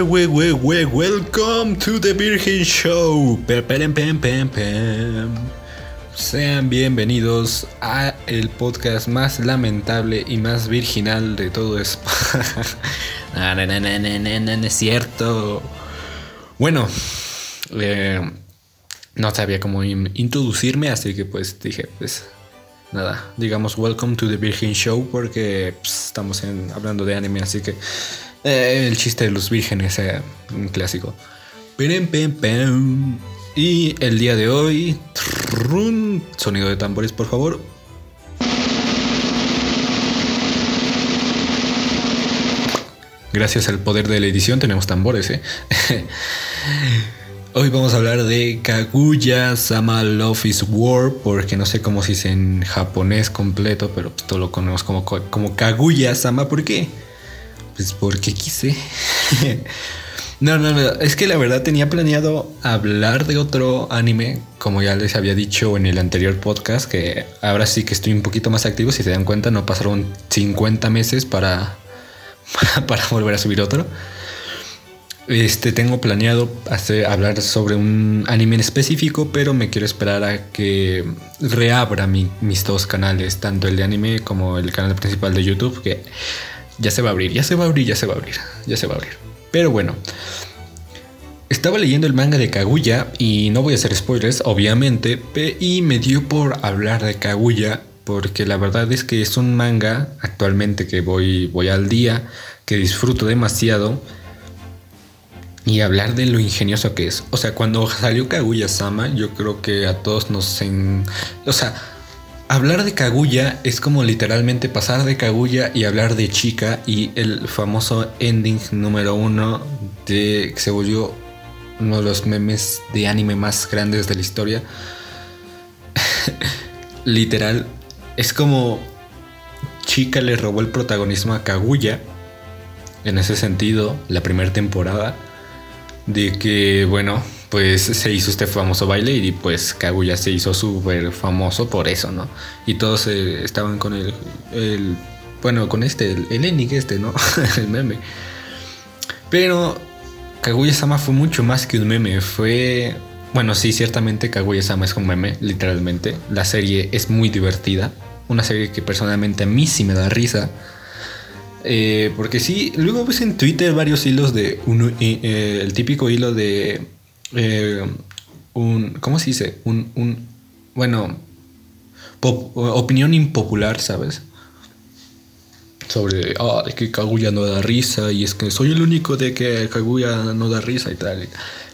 We, we, we, we, we, we, we, welcome to the Virgin Show. Pem, pem, pem. Sean bienvenidos a el podcast más lamentable y más virginal de todo España. no, no, no, es cierto. Bueno, eh, no sabía cómo in- introducirme, así que pues dije, pues nada, digamos welcome to the Virgin Show porque pues, estamos hablando de anime, así que eh, el chiste de los vírgenes, eh, un clásico. Y el día de hoy, sonido de tambores, por favor. Gracias al poder de la edición tenemos tambores. Hoy vamos a hablar de Kaguya Sama Love is War, porque no sé cómo se dice en japonés completo, pero todo lo conocemos como, como Kaguya Sama. ¿Por qué? Pues porque quise. no, no, no. Es que la verdad tenía planeado hablar de otro anime, como ya les había dicho en el anterior podcast, que ahora sí que estoy un poquito más activo. Si se dan cuenta, no pasaron 50 meses para, para volver a subir otro. Este, tengo planeado hacer, hablar sobre un anime en específico, pero me quiero esperar a que reabra mi- mis dos canales, tanto el de anime como el canal principal de YouTube, que ya se va a abrir, ya se va a abrir, ya se va a abrir, ya se va a abrir. Pero bueno, estaba leyendo el manga de Kaguya y no voy a hacer spoilers, obviamente, y me dio por hablar de Kaguya porque la verdad es que es un manga actualmente que voy, voy al día, que disfruto demasiado y hablar de lo ingenioso que es. O sea, cuando salió Kaguya Sama, yo creo que a todos nos... En... O sea, hablar de Kaguya es como literalmente pasar de Kaguya y hablar de Chica y el famoso ending número uno de que se volvió uno de los memes de anime más grandes de la historia. Literal, es como Chica le robó el protagonismo a Kaguya. En ese sentido, la primera temporada de que, bueno, pues se hizo este famoso baile y pues Kaguya se hizo súper famoso por eso, ¿no? Y todos eh, estaban con el, bueno, con este, el, el ending este, ¿no? el meme. Pero Kaguya-sama fue mucho más que un meme, fue... Bueno, sí, ciertamente Kaguya-sama es un meme, literalmente. La serie es muy divertida, una serie que personalmente a mí sí me da risa. Eh, porque sí, luego ves en Twitter varios hilos de uno, eh, el típico hilo de eh, un, ¿cómo se dice? Un, un bueno, opinión impopular, ¿sabes? Sobre, ah, es que Kaguya no da risa y es que soy el único de que Kaguya no da risa y tal.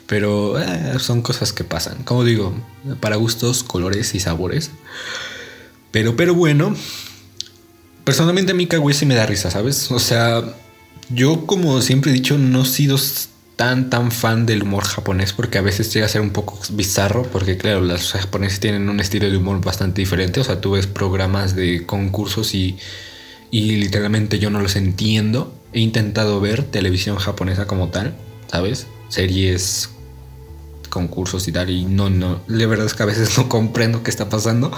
Pero eh, son cosas que pasan. Como digo, para gustos, colores y sabores. Pero, pero bueno, Personalmente a mí Kaguya sí me da risa, ¿sabes? O sea, yo como siempre he dicho, no he sido tan tan fan del humor japonés porque a veces llega a ser un poco bizarro porque claro, los japoneses tienen un estilo de humor bastante diferente. O sea, tú ves programas de concursos y, y literalmente yo no los entiendo. He intentado ver televisión japonesa como tal, ¿sabes? Series, concursos y tal y no, no, la verdad es que a veces no comprendo qué está pasando.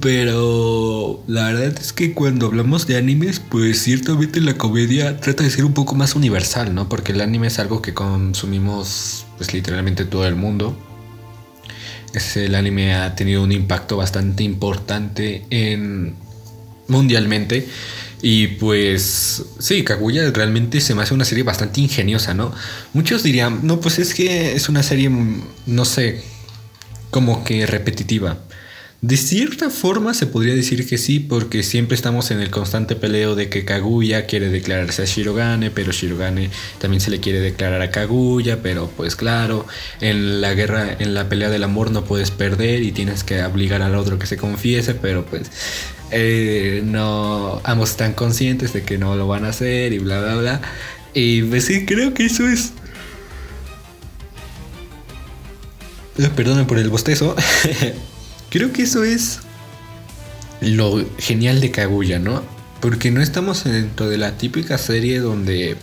Pero la verdad es que cuando hablamos de animes, pues ciertamente la comedia trata de ser un poco más universal, ¿no? Porque el anime es algo que consumimos pues literalmente todo el mundo. El anime ha tenido un impacto bastante importante en mundialmente. Y pues sí, Kaguya realmente se me hace una serie bastante ingeniosa, ¿no? Muchos dirían, no, pues es que es una serie, no sé, como que repetitiva. De cierta forma se podría decir que sí, porque siempre estamos en el constante peleo de que Kaguya quiere declararse a Shirogane, pero Shirogane también se le quiere declarar a Kaguya, pero pues claro, en la guerra, en la pelea del amor no puedes perder y tienes que obligar al otro que se confiese, pero pues eh, no, ambos están conscientes de que no lo van a hacer y bla, bla, bla. Y pues sí, creo que eso es... Eh, Perdonen por el bostezo. Creo que eso es lo genial de Kaguya, ¿no? Porque no estamos dentro de la típica serie donde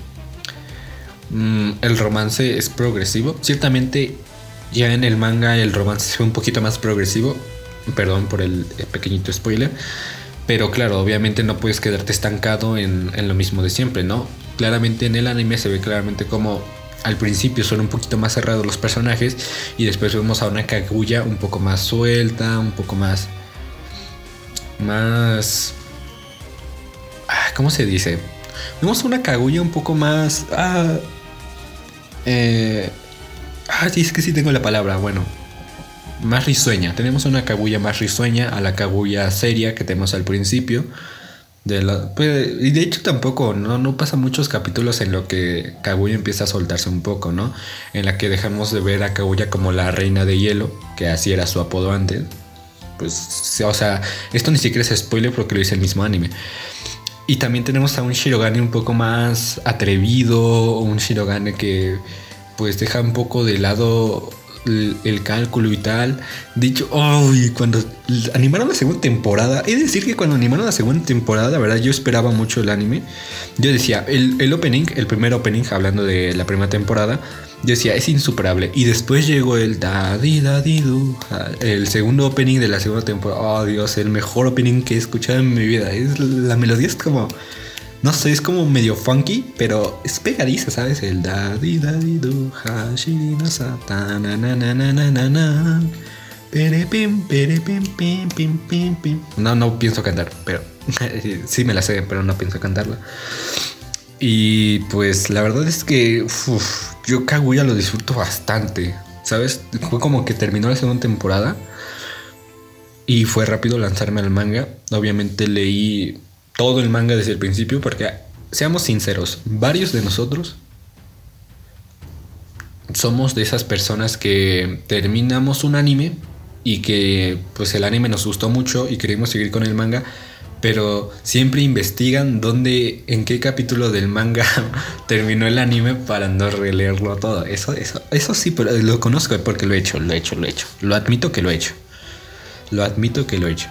mm, el romance es progresivo. Ciertamente ya en el manga el romance fue un poquito más progresivo. Perdón por el, el pequeñito spoiler. Pero claro, obviamente no puedes quedarte estancado en, en lo mismo de siempre, ¿no? claramente en el anime se ve claramente como al principio son un poquito más cerrados los personajes y después vemos a una Kaguya un poco más suelta, un poco más más ah, ¿cómo se dice? Vemos una Kaguya un poco más ah, eh, ah, sí, es que sí tengo la palabra, bueno, más risueña. Tenemos una Kaguya más risueña a la Kaguya seria que tenemos al principio. De pues, y de hecho tampoco, ¿no? No pasa muchos capítulos en lo que Kaguya empieza a soltarse un poco, ¿no? En la que dejamos de ver a Kaguya como la reina de hielo, que así era su apodo antes. Pues, o sea, esto ni siquiera es spoiler porque lo dice el mismo anime. Y también tenemos a un Shirogane un poco más atrevido, un Shirogane que pues deja un poco de lado el, cálculo y tal. Dicho, y cuando animaron la segunda temporada, he de decir que cuando animaron la segunda temporada, la verdad, yo esperaba mucho el anime. Yo decía, el, opening, el primer opening, hablando de la primera temporada, yo decía, es insuperable. Y después llegó el Dadi Dadi el segundo opening de la segunda temporada. Oh Dios, el mejor opening que he escuchado en mi vida. Es, la melodía es como no sé, es como medio funky, pero es pegadiza, ¿sabes? El da di da di do hashiri no satana na na na na na na pere pim pere pim pim pim pim pim. No, no pienso cantar, pero sí me la sé, pero no pienso cantarla. Y pues la verdad es que uf, yo Kaguya lo disfruto bastante, ¿sabes? Fue como que terminó la segunda temporada y fue rápido lanzarme al manga. Obviamente leí todo el manga desde el principio, porque seamos sinceros, varios de nosotros somos de esas personas que terminamos un anime y que pues el anime nos gustó mucho y queremos seguir con el manga, pero siempre investigan dónde, en qué capítulo del manga terminó el anime para no releerlo todo. Eso, eso, eso sí, pero lo conozco porque lo he hecho, lo he hecho, lo he hecho. Lo admito que lo he hecho. Lo admito que lo he hecho.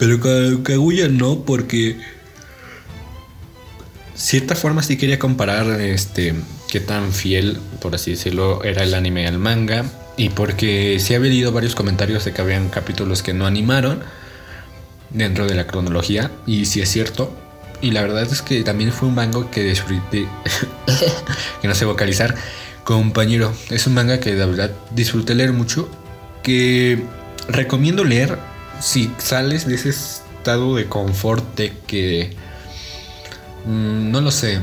Pero Kaguya no, porque cierta forma sí quería comparar este qué tan fiel, por así decirlo, era el anime al manga. Y porque sí había leído varios comentarios de que habían capítulos que no animaron dentro de la cronología. Y sí es cierto. Y la verdad es que también fue un manga que disfruté. que no sé vocalizar. Compañero, es un manga que de verdad disfruté leer mucho. Que recomiendo leer si sales de ese estado de confort que mm, no lo sé.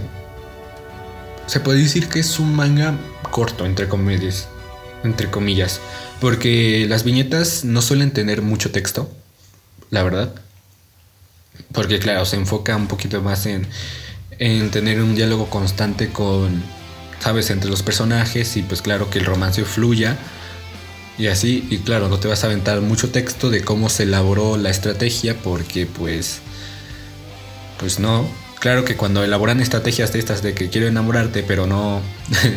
Se puede decir que es un manga corto, entre comillas. Entre comillas. Porque las viñetas no suelen tener mucho texto. La verdad. Porque claro, se enfoca un poquito más en, en tener un diálogo constante con, sabes, entre los personajes y pues claro que el romance fluya y así, y claro, no te vas a aventar mucho texto de cómo se elaboró la estrategia porque pues, pues no. Claro que cuando elaboran estrategias de estas de que quiero enamorarte pero no,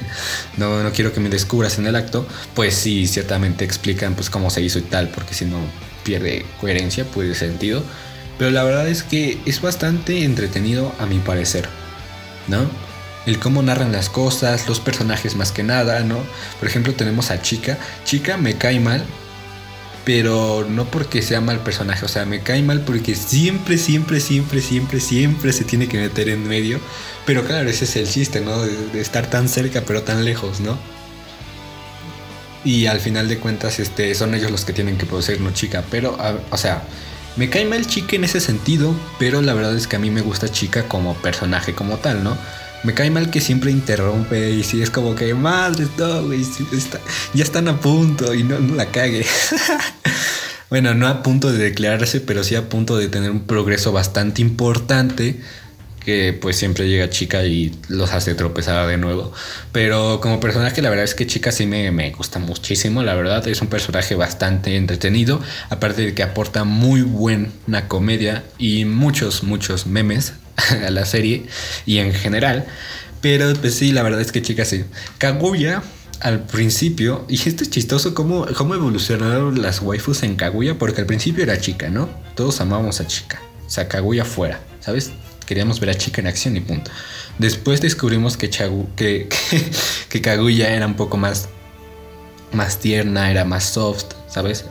no, no quiero que me descubras en el acto, pues sí, ciertamente explican pues cómo se hizo y tal, porque si no pierde coherencia, puede sentido. Pero la verdad es que es bastante entretenido a mi parecer, ¿no? El cómo narran las cosas, los personajes más que nada, ¿no? Por ejemplo, tenemos a Chica. Chica me cae mal, pero no porque sea mal personaje, o sea, me cae mal porque siempre, siempre, siempre, siempre, siempre se tiene que meter en medio. Pero claro, ese es el chiste, ¿no? De, estar tan cerca pero tan lejos, ¿no? Y al final de cuentas, este, son ellos los que tienen que producir, no chica. Pero, o sea, me cae mal chica en ese sentido, pero la verdad es que a mí me gusta chica como personaje como tal, ¿no? Me cae mal que siempre interrumpe y si es como que madre, no, güey, ya están a punto y no, la cague. bueno, no a punto de declararse, pero sí a punto de tener un progreso bastante importante que pues siempre llega chica y los hace tropezar de nuevo. Pero como personaje la verdad es que chica sí me, me gusta muchísimo, la verdad es un personaje bastante entretenido, aparte de que aporta muy buena comedia y muchos, muchos memes a la serie y en general. Pero pues sí, la verdad es que chicas sí. Kaguya al principio, y esto es chistoso cómo, cómo evolucionaron las waifus en Kaguya, porque al principio era chica, ¿no? Todos amábamos a chica. O sea, Kaguya fuera, ¿sabes? Queríamos ver a chica en acción y punto. Después descubrimos que, Chagu, que, Kaguya era un poco más, más tierna, era más soft, ¿sabes?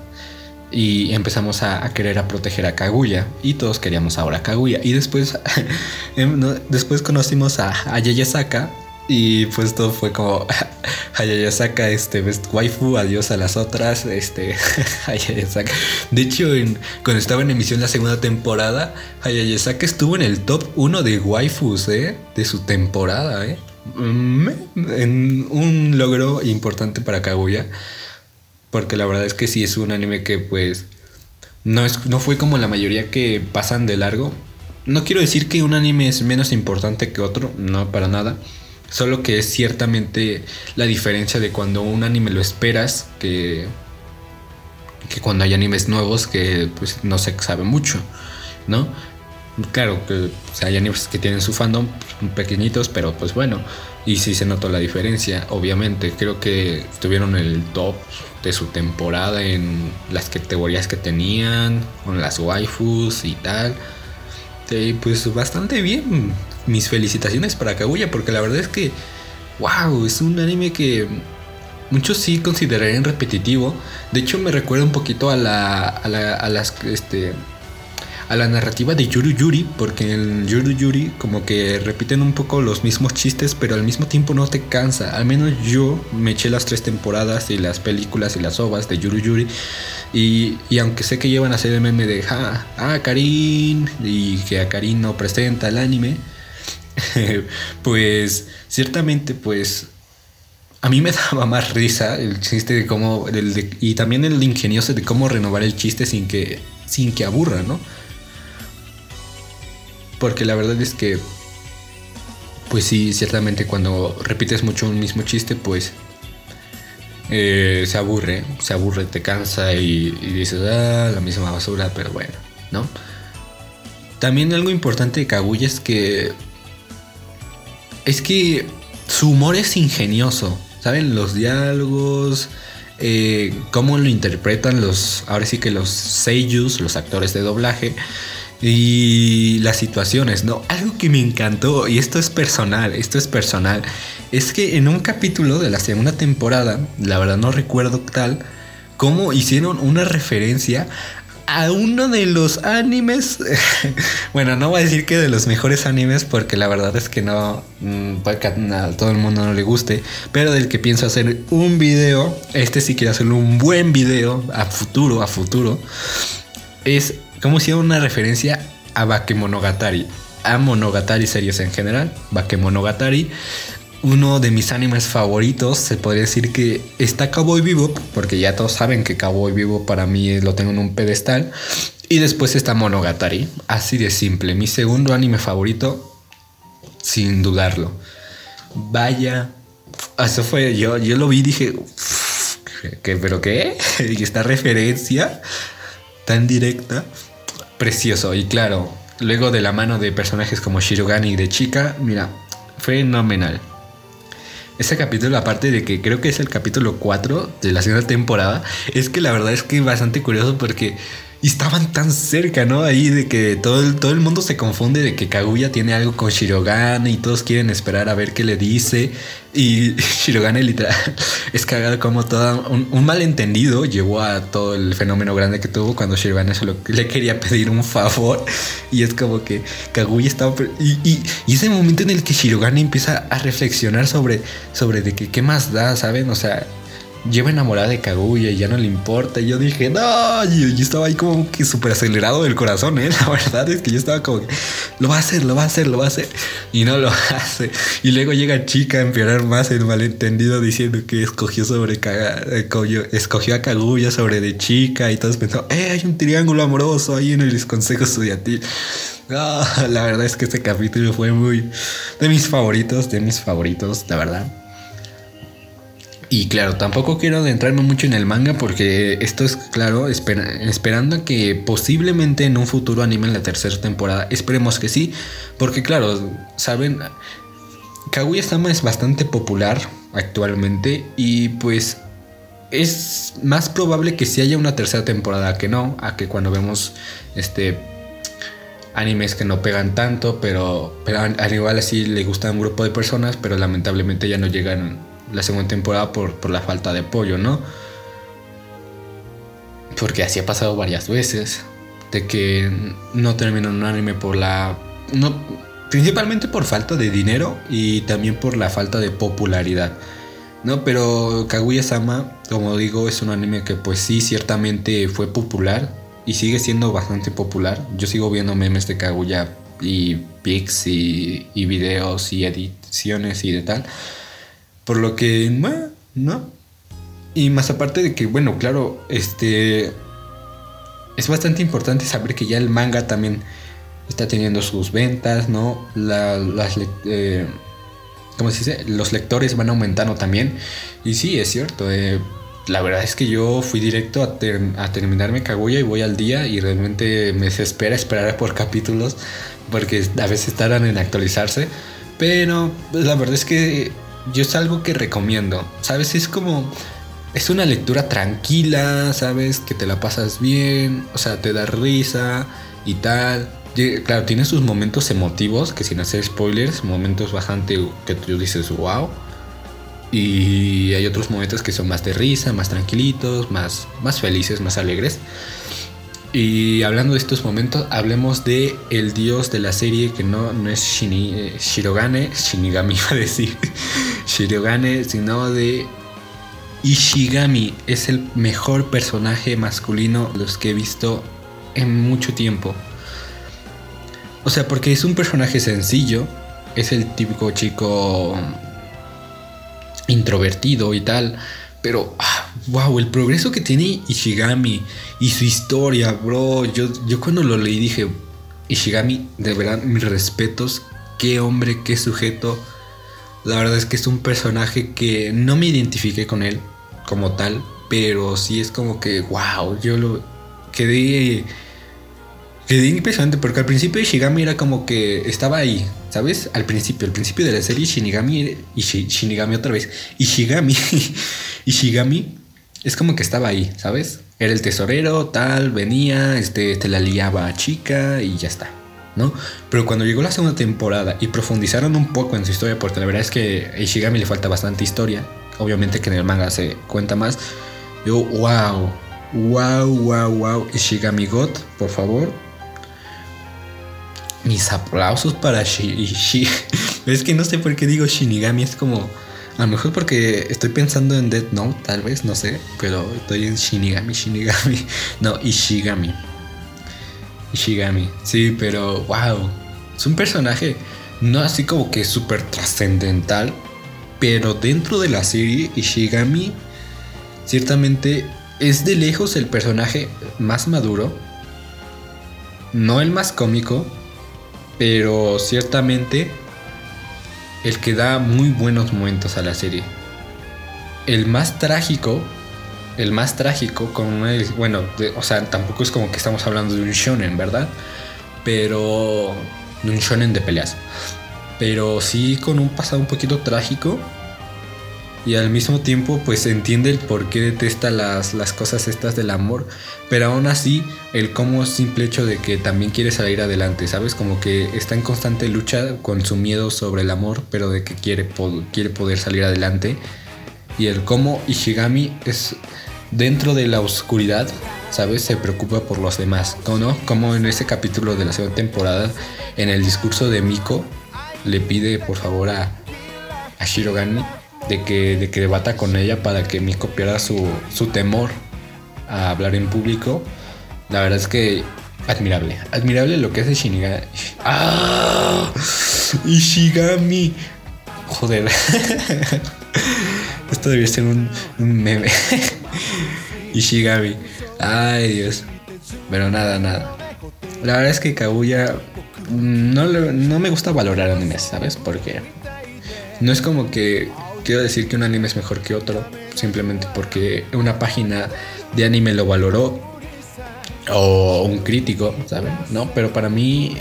Y empezamos a, querer a proteger a Kaguya y todos queríamos ahora a Kaguya y después em, después conocimos a, a Yayasaka y pues todo fue como Hayayasaka, este best waifu, adiós a las otras, este Hayayasaka. De hecho, cuando estaba en emisión la segunda temporada, Hayayasaka estuvo en el top 1 de waifus, ¿eh? De su temporada, ¿eh? Mm, en un logro importante para Kaguya. Porque la verdad es que sí es un anime que pues no, es, no fue como la mayoría que pasan de largo. No quiero decir que un anime es menos importante que otro, no para nada. Solo que es ciertamente la diferencia de cuando un anime lo esperas que, que cuando hay animes nuevos que pues no se sabe mucho, ¿no? Claro que hay animes que tienen su fandom pequeñitos, pero pues bueno, y sí se notó la diferencia, obviamente. Creo que tuvieron el top de su temporada en las categorías que tenían, con las waifus y tal. Y pues bastante bien. Mis felicitaciones para Kaguya, porque la verdad es que, wow, es un anime que muchos sí considerarían repetitivo. De hecho, me recuerda un poquito a la, a, la, a las, este, a la narrativa de Yuru Yuri, porque en Yuru Yuri como que repiten un poco los mismos chistes, pero al mismo tiempo no te cansa. Al menos yo me eché las tres temporadas y las películas y las ovas de Yuru Yuri. Y, aunque sé que llevan a hacer el meme de, ah, ah, Karin, y que a Karin no presenta el anime, pues ciertamente pues a mí me daba más risa el chiste de cómo, y también el ingenioso de cómo renovar el chiste sin que, sin que aburra, ¿no? Porque la verdad es que, pues sí, ciertamente cuando repites mucho un mismo chiste, pues eh, se aburre, se aburre, te cansa y, dices, ah, la misma basura, pero bueno, ¿no? También algo importante de Kaguya es que. Es que su humor es ingenioso, ¿saben? Los diálogos, eh, cómo lo interpretan los. Ahora sí que los seiyus, los actores de doblaje y las situaciones, ¿no? Algo que me encantó, y esto es personal, esto es personal, es que en un capítulo de la segunda temporada, la verdad no recuerdo tal, cómo hicieron una referencia a uno de los animes, bueno, no voy a decir que de los mejores animes porque la verdad es que no, mm, a todo el mundo no le guste, pero del que pienso hacer un video, este sí quiero hacerlo un buen video a futuro, a futuro, es como hicieron una referencia a Bakemonogatari, a Monogatari series en general, Bakemonogatari. Uno de mis animes favoritos, se podría decir que está Cowboy Vivo, porque ya todos saben que Cowboy Vivo para mí lo tengo en un pedestal. Y después está Monogatari, así de simple. Mi segundo anime favorito, sin dudarlo. Vaya, eso fue, yo, yo lo vi y dije, ¿qué, ¿pero qué? ¿Y esta referencia tan directa? Precioso. Y claro, luego de la mano de personajes como Shirogane y de Chica, mira, fenomenal. Ese capítulo, aparte de que creo que es el capítulo 4 de la segunda temporada, es que la verdad es que es bastante curioso porque y estaban tan cerca, ¿no? Ahí de que todo el, todo el mundo se confunde de que Kaguya tiene algo con Shirogane y todos quieren esperar a ver qué le dice. Y Shirogane literal es cagado como todo un, malentendido llevó a todo el fenómeno grande que tuvo cuando Shirogane le quería pedir un favor. Y es como que Kaguya estaba... Y, y, y ese momento en el que Shirogane empieza a reflexionar sobre, sobre de que qué más da, ¿saben? O sea, lleva enamorada de Kaguya y ya no le importa. Y yo dije, no, yo, estaba ahí como que súper acelerado del corazón, ¿eh? La verdad es que yo estaba como que, lo va a hacer, lo va a hacer, lo va a hacer. Y no lo hace. Y luego llega chica a empeorar más el malentendido diciendo que escogió sobre eh, escogió a Kaguya sobre de chica y todos pensaron, eh, hay un triángulo amoroso ahí en el consejo estudiantil. Ah, la verdad es que este capítulo fue muy de mis favoritos, de mis favoritos, la verdad. Y claro, tampoco quiero adentrarme mucho en el manga porque esto es claro, esperando que posiblemente en un futuro animen la tercera temporada. Esperemos que sí, porque claro, saben, Kaguya-sama es bastante popular actualmente y pues es más probable que sí haya una tercera temporada que no, a que cuando vemos este animes que no pegan tanto, pero, pero al igual así le gusta a un grupo de personas, pero lamentablemente ya no llegan la segunda temporada por, la falta de apoyo, ¿no? porque así ha pasado varias veces, de que no termina un anime por la... No, principalmente por falta de dinero y también por la falta de popularidad. No, pero Kaguya-sama, como digo, es un anime que pues sí, ciertamente fue popular y sigue siendo bastante popular. Yo sigo viendo memes de Kaguya y pics y, y videos y ediciones y de tal. Por lo que, no. Y más aparte de que, bueno, claro, este... Es bastante importante saber que ya el manga también está teniendo sus ventas, ¿no? La, las... Eh, ¿Cómo se dice? Los lectores van aumentando también. Y sí, es cierto. Eh, la verdad es que yo fui directo a, a, terminarme Kaguya y voy al día y realmente me desespera esperar por capítulos porque a veces tardan en actualizarse. Pero pues, la verdad es que yo es algo que recomiendo. ¿Sabes? Es como... Es una lectura tranquila, ¿sabes? Que te la pasas bien, o sea, te da risa y tal. Claro, tiene sus momentos emotivos, que sin hacer spoilers, momentos bastante que tú dices, wow. Y hay otros momentos que son más de risa, más tranquilitos, más, más felices, más alegres. Y hablando de estos momentos, hablemos de el dios de la serie que no, no es eh, Shirogane, Shinigami iba a decir, Shirogane, sino de Ishigami. Es el mejor personaje masculino los que he visto en mucho tiempo. O sea, porque es un personaje sencillo, es el típico chico introvertido y tal, pero wow, ah, el progreso que tiene Ishigami y su historia, bro. Yo, yo cuando lo leí dije, Ishigami, de verdad, mis respetos, qué hombre, qué sujeto. La verdad es que es un personaje que no me identifiqué con él como tal, pero sí es como que, wow, yo lo quedé Quedé impresionante porque al principio Shinigami era como que estaba ahí, ¿sabes? Al principio, al principio de la serie Shinigami y Shinigami otra vez. Y Shigami, y Shigami es como que estaba ahí, ¿sabes? Era el tesorero, tal, venía, este, te la liaba a chica y ya está, ¿no? Pero cuando llegó la segunda temporada y profundizaron un poco en su historia, porque la verdad es que a Ishigami le falta bastante historia, obviamente que en el manga se cuenta más, yo, wow, wow, wow, wow, Ishigami God, por favor, mis aplausos para Shi, Es que no sé por qué digo Shinigami, es como... A lo mejor porque estoy pensando en Death Note, tal vez, no sé. Pero estoy en Shinigami, Shinigami. No, Ishigami. Ishigami. Sí, pero wow. Es un personaje no así como que súper trascendental. Pero dentro de la serie, Ishigami ciertamente es de lejos el personaje más maduro. No el más cómico, pero ciertamente el que da muy buenos momentos a la serie. El más trágico, el más trágico, con bueno, o sea, tampoco es como que estamos hablando de un shonen, ¿verdad? Pero de un shonen de peleas. Pero sí con un pasado un poquito trágico y al mismo tiempo pues entiende el por qué detesta las, las cosas estas del amor, pero aún así el cómo simple hecho de que también quiere salir adelante, ¿sabes? Como que está en constante lucha con su miedo sobre el amor, pero de que quiere, quiere poder salir adelante. Y el cómo Ishigami es dentro de la oscuridad, ¿sabes? Se preocupa por los demás, ¿no? Como en ese capítulo de la segunda temporada, en el discurso de Miko, le pide por favor a, a Shirogane de que, de que debata con ella para que Miko pierda su, su temor a hablar en público. La verdad es que admirable. Admirable lo que hace Shinigami. ¡Ah! Ishigami. Joder. Esto debería ser un meme. Ishigami. Ay, Dios. Pero nada, nada. La verdad es que Kaguya no, no me gusta valorar animes, ¿sabes? Porque no es como que quiero decir que un anime es mejor que otro, simplemente porque una página de anime lo valoró o un crítico, ¿saben? No, pero para mí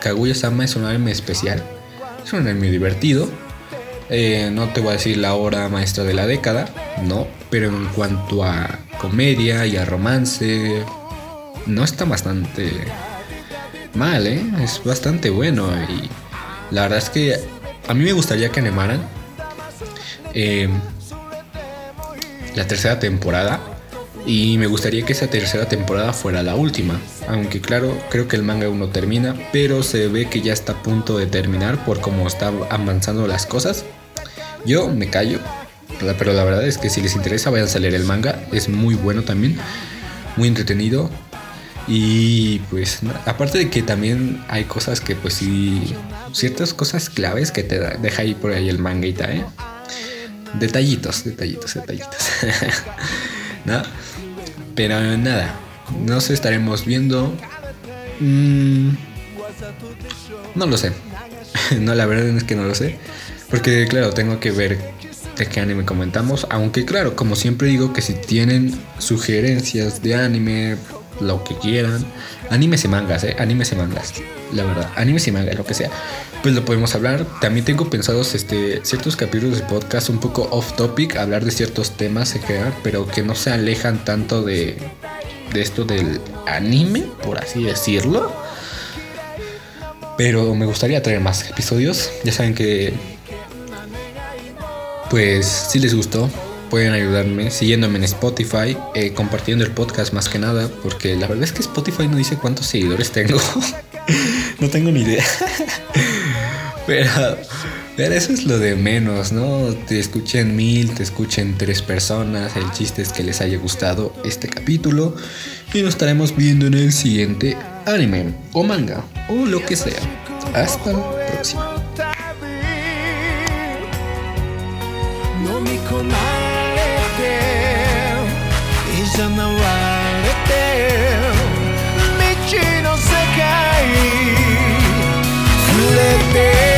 Kaguya-sama es un anime especial, es un anime divertido. Eh, no te voy a decir la obra maestra de la década, no, pero en cuanto a comedia y a romance, no está bastante mal, ¿eh? Es bastante bueno y la verdad es que a mí me gustaría que animaran eh, la tercera temporada. Y me gustaría que esa tercera temporada fuera la última. Aunque claro, creo que el manga aún no termina, pero se ve que ya está a punto de terminar por cómo están avanzando las cosas. Yo me callo, pero la verdad es que si les interesa vayan a leer el manga. Es muy bueno también, muy entretenido. Y pues aparte de que también hay cosas que pues sí, ciertas cosas claves que te deja ahí por ahí el manguita, ¿eh? Detallitos, detallitos, detallitos. ¿No? Pero nada, nos estaremos viendo. Mm, no lo sé. no, la verdad es que no lo sé. Porque claro, tengo que ver de qué anime comentamos. Aunque claro, como siempre digo, que si tienen sugerencias de anime, lo que quieran. Animes y mangas, ¿eh? Animes y mangas. La verdad, animes y mangas, lo que sea. Pues lo podemos hablar. También tengo pensados este, ciertos capítulos de podcast un poco off topic, hablar de ciertos temas, se pero que no se alejan tanto de, de esto del anime, por así decirlo. Pero me gustaría traer más episodios. Ya saben que. Pues si les gustó, pueden ayudarme siguiéndome en Spotify, eh, compartiendo el podcast más que nada, porque la verdad es que Spotify no dice cuántos seguidores tengo. no tengo ni idea. pero, pero eso es lo de menos, ¿no? Te escuchen mil, te escuchen tres personas. El chiste es que les haya gustado este capítulo. Y nos estaremos viendo en el siguiente anime o manga o lo que sea. Hasta la próxima. 飲み込まれていざなわれて未知の世界触れて。